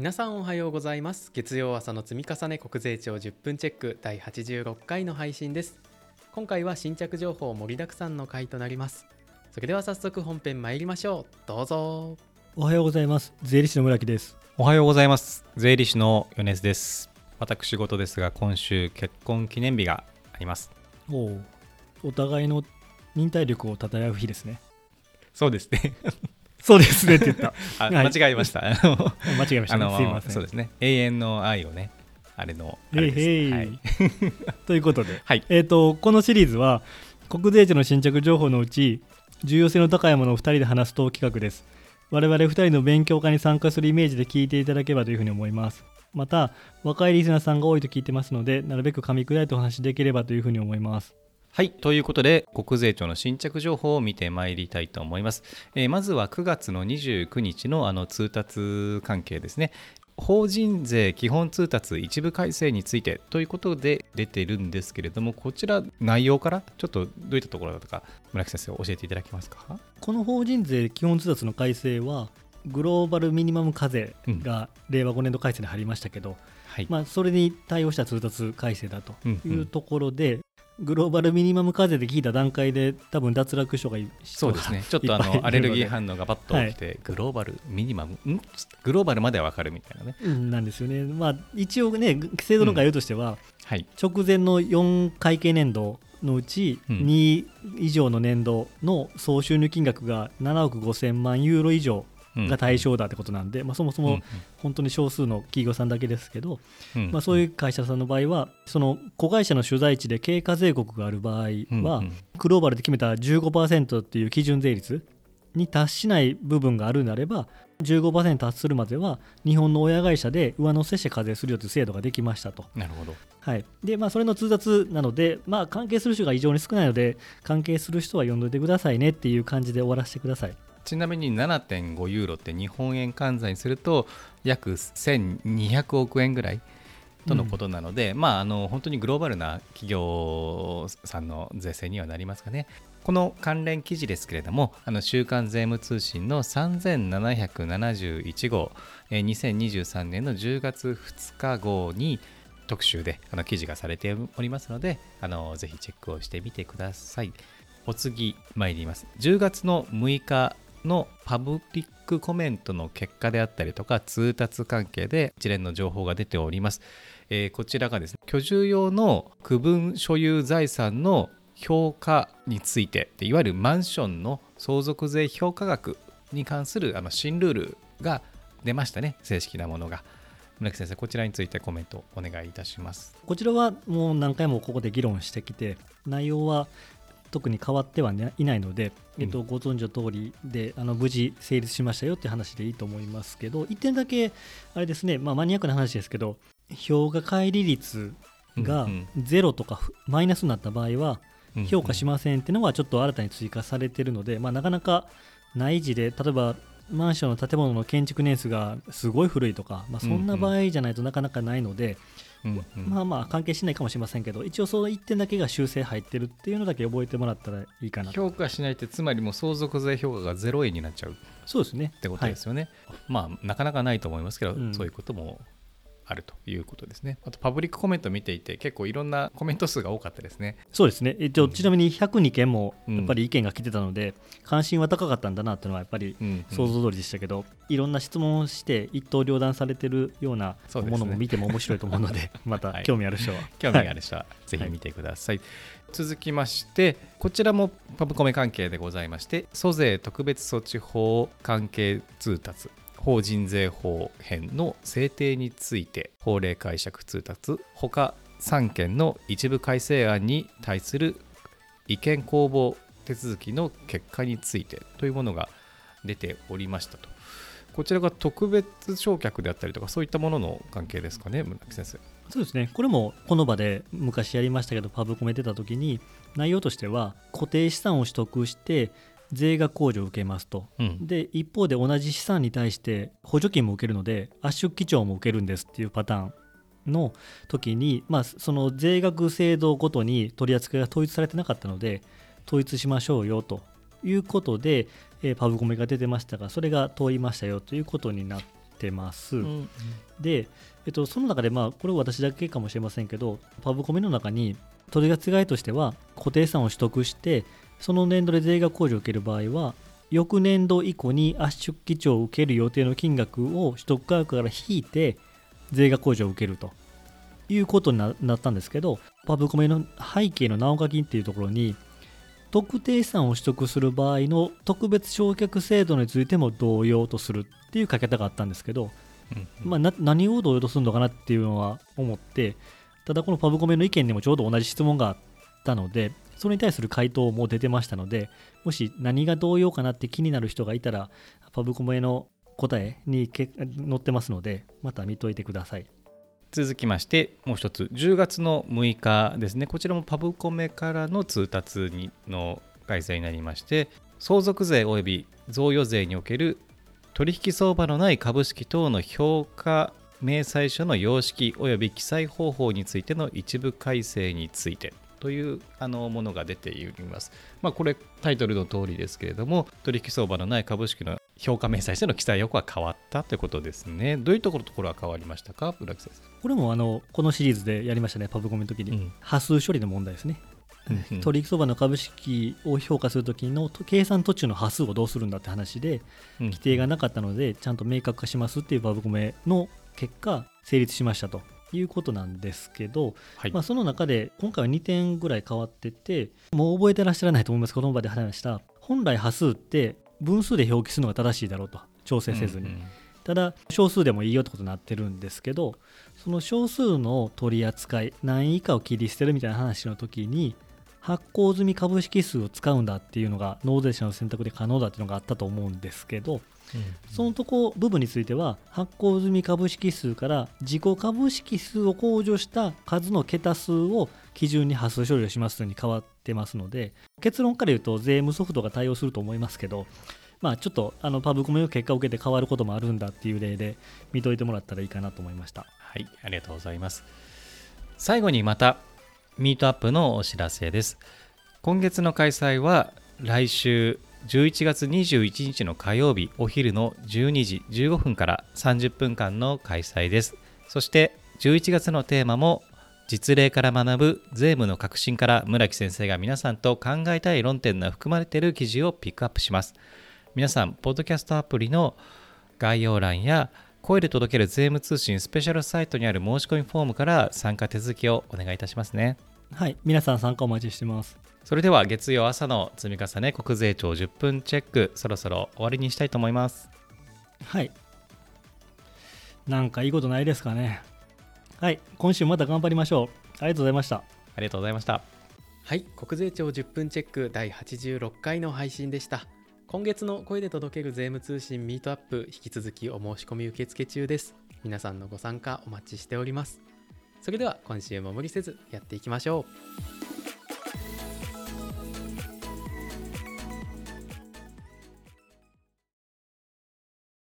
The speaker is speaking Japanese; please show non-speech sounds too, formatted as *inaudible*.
皆さんおはようございます。月曜朝の積み重ね国税庁10分チェック第86回の配信です。今回は新着情報盛りだくさんの回となります。それでは早速本編参りましょう。どうぞ。おはようございます。税理士の村木です。おはようございます。税理士の米津です。私事ですが今週結婚記念日があります。おおお互いの忍耐力を称え合う日ですね。そうですね *laughs* そうですねって言った。あ、はい。間違えました。*laughs* 間違えましたすいません。そうですね。永遠の愛をねあれのはい、*laughs* ということで、はい。えっ、とこのシリーズは国税庁の新着情報のうち重要性の高いものを2人で話すと企画です。我々2人の勉強会に参加するイメージで聞いていただければというふうに思います。また若いリスナーさんが多いと聞いてますのでなるべく噛み砕いてお話しできればというふうに思いますはい。ということで、国税庁の新着情報を見てまいりたいと思います。えーまずは9月の29日のあの通達関係ですね。法人税基本通達一部改正についてということで出てるんですけれども、こちら内容からちょっとどういったところだとか、村木先生教えていただけますか？この法人税基本通達の改正はグローバルミニマム課税が令和5年度改正に入りましたけど、はい。まあ、それに対応した通達改正だとうんうんいうところで、グローバルミニマム課税で聞いた段階で多分脱落人がいそうですね。ちょっとあのアレルギー反応がバッと起きて、グローバルミニマム、ん？グローバルまではわかるみたいなね。うんなんですよね、まあ、一応ね制度の概要としては、はい。直前の4会計年度のうちうん2以上の年度の総収入金額が7億5000万ユーロ以上うんが対象だってことなんで、まあ、そもそも本当に少数の企業さんだけですけど、まあ、そういう会社さんの場合はその子会社の所在地で経過税国がある場合は、グローバルで決めた15%っていう基準税率に達しない部分があるなれば15%達するまでは日本の親会社で上乗せして課税するよという制度ができましたと。なるほど。はいでまあ、それの通達なので、まあ、関係する人が異常に少ないので関係する人は読んどいてくださいねっていう感じで終わらせてください。ちなみに7.5ユーロって日本円換算にすると約1200億円ぐらいとのことなので、まああの本当にグローバルな企業さんの税制にはなりますかね。この関連記事ですけれども、あの週刊税務通信の3771号、えー2023年の10月2日号に特集であの記事がされておりますので、あのぜひチェックをしてみてください。お次参ります10月の6日のパブリックコメントの結果であったりとか通達関係で一連の情報が出ております、えーこちらがですね居住用の区分所有財産の評価についてでいわゆるマンションの相続税評価額に関するあの新ルールが出ましたね正式なものが。村木先生こちらについてコメントお願いいたします。こちらはもう何回もここで議論してきて内容は特に変わっては、ね、いないので、えっと、ご存知の通りであの無事成立しましたよって話でいいと思いますけど1点だけあれですね、まあ、マニアックな話ですけど評価乖離率がうんゼロとかふマイナスになった場合はうん評価しませんっていうのがちょっと新たに追加されているので、まあ、なかなか内示で例えばマンションの建物の建築年数がすごい古いとか、まあ、そんな場合じゃないとなかなかないので、うんうん。まあまあ関係しないかもしれませんけど一応その1点だけが修正入ってるっていうのだけ覚えてもらったらいいかなと。評価しないってつまりもう相続税評価が0円になっちゃう。そうですね。ってことですよね。まあなかなかないと思いますけど、うん。そういうこともあるということですね。あとパブリックコメント見ていて結構いろんなコメント数が多かったですね。そうですね。一応うん。ちなみに102件もうん。やっぱり意見が来てたので、関心は高かったんだなっていうのはやっぱりうん想像通りでしたけど、いろんな質問をして一刀両断されてるようなものも見ても面白いと思うので *laughs* またはい。興味ある人は、興味があはいる人はぜひ見てください。続きましてこちらもパブコメ関係でございまして租税特別措置法関係通達法人税法編の制定について法令解釈通達他3件の一部改正案に対する意見公募手続きの結果についてというものが出ておりましたとこちらが特別償却であったりとかそういったものの関係ですかね村木先生。そうですね。これもこの場で昔やりましたけどパブコメ出た時に内容としては固定資産を取得して税額控除を受けますと。うん。で一方で同じ資産に対して補助金も受けるので圧縮基調も受けるんですっていうパターンの時に、まあ、その税額制度ごとに取り扱いが統一されてなかったので統一しましょうよということで、えーパブコメが出てましたがそれが通りましたよということになっってます。うん。で、えっと、その中で、まあ、これは私だけかもしれませんけど、パブコメの中に取り扱いとしては、固定資産を取得して、その年度で税額控除を受ける場合は、翌年度以降に圧縮基調を受ける予定の金額を取得価格から引いて、税額控除を受けるということにななったんですけど、パブコメの背景の直課金っていうところに、特定資産を取得する場合の特別償却制度についても同様とするっていう書き方があったんですけど、うん。まあ、な何を同様とするのかなっていうのは思ってただこのパブコメの意見にもちょうど同じ質問があったのでそれに対する回答も出てましたのでもし何が同様かなって気になる人がいたらパブコメの答えに載ってますのでまた見といてください。続きましてもう一つ。10月の6日ですね。こちらもパブコメからの通達にの開催になりまして相続税及び贈与税における取引相場のない株式等の評価明細書の様式及び記載方法についての一部改正について。というあのものが出ております。まあ、これタイトルの通りですけれども取引相場のない株式の評価明細書の記載要項は変わったということですね。どういうところところは変わりましたか、浦木先生。これもあのこのシリーズでやりましたねパブコメの時に、うん。波数処理の問題ですね。うん取引相場の株式を評価するときのと計算途中の波数をどうするんだって話で規定がなかったのでちゃんと明確化しますっていうパブコメの結果成立しましたということなんですけど、はい。まあ、その中で今回は2点ぐらい変わっててもう覚えてらっしゃらないと思いますこの場で話した。本来波数って分数で表記するのが正しいだろうと調整せずに、うんうんただ少数でもいいよってことになってるんですけどその少数の取り扱い何位以下を切り捨てるみたいな話の時に発行済み株式数を使うんだっていうのが納税者の選択で可能だっていうのがあったと思うんですけどそのとこ部分については発行済み株式数から自己株式数を控除した数の桁数を基準に発数処理をしますに変わってますので結論から言うと税務ソフトが対応すると思いますけどまあちょっとあのパブコメの結果を受けて変わることもあるんだっていう例で見といてもらったらいいかなと思いましたはい、ありがとうございます。最後にまた、ミートアップのお知らせです。今月の開催は、来週11月21日の火曜日、お昼の12時15分から30分間の開催です。そして、11月のテーマも、実例から学ぶ税務の革新から村木先生が皆さんと考えたい論点が含まれている記事をピックアップします。皆さん、ポッドキャストアプリの概要欄や声で届ける税務通信スペシャルサイトにある申し込みフォームから参加手続きをお願いいたしますね。はい皆さん参加お待ちしてます。それでは月曜朝の積み重ね国税庁10分チェックそろそろ終わりにしたいと思います。はい。なんかいいことないですかね。はい今週また頑張りましょう。ありがとうございました。ありがとうございました。はい国税庁10分チェック第86回の配信でした。今月の声で届ける税務通信ミートアップ引き続きお申し込み受付中です。皆さんのご参加お待ちしておりますそれでは今週も無理せずやっていきましょう。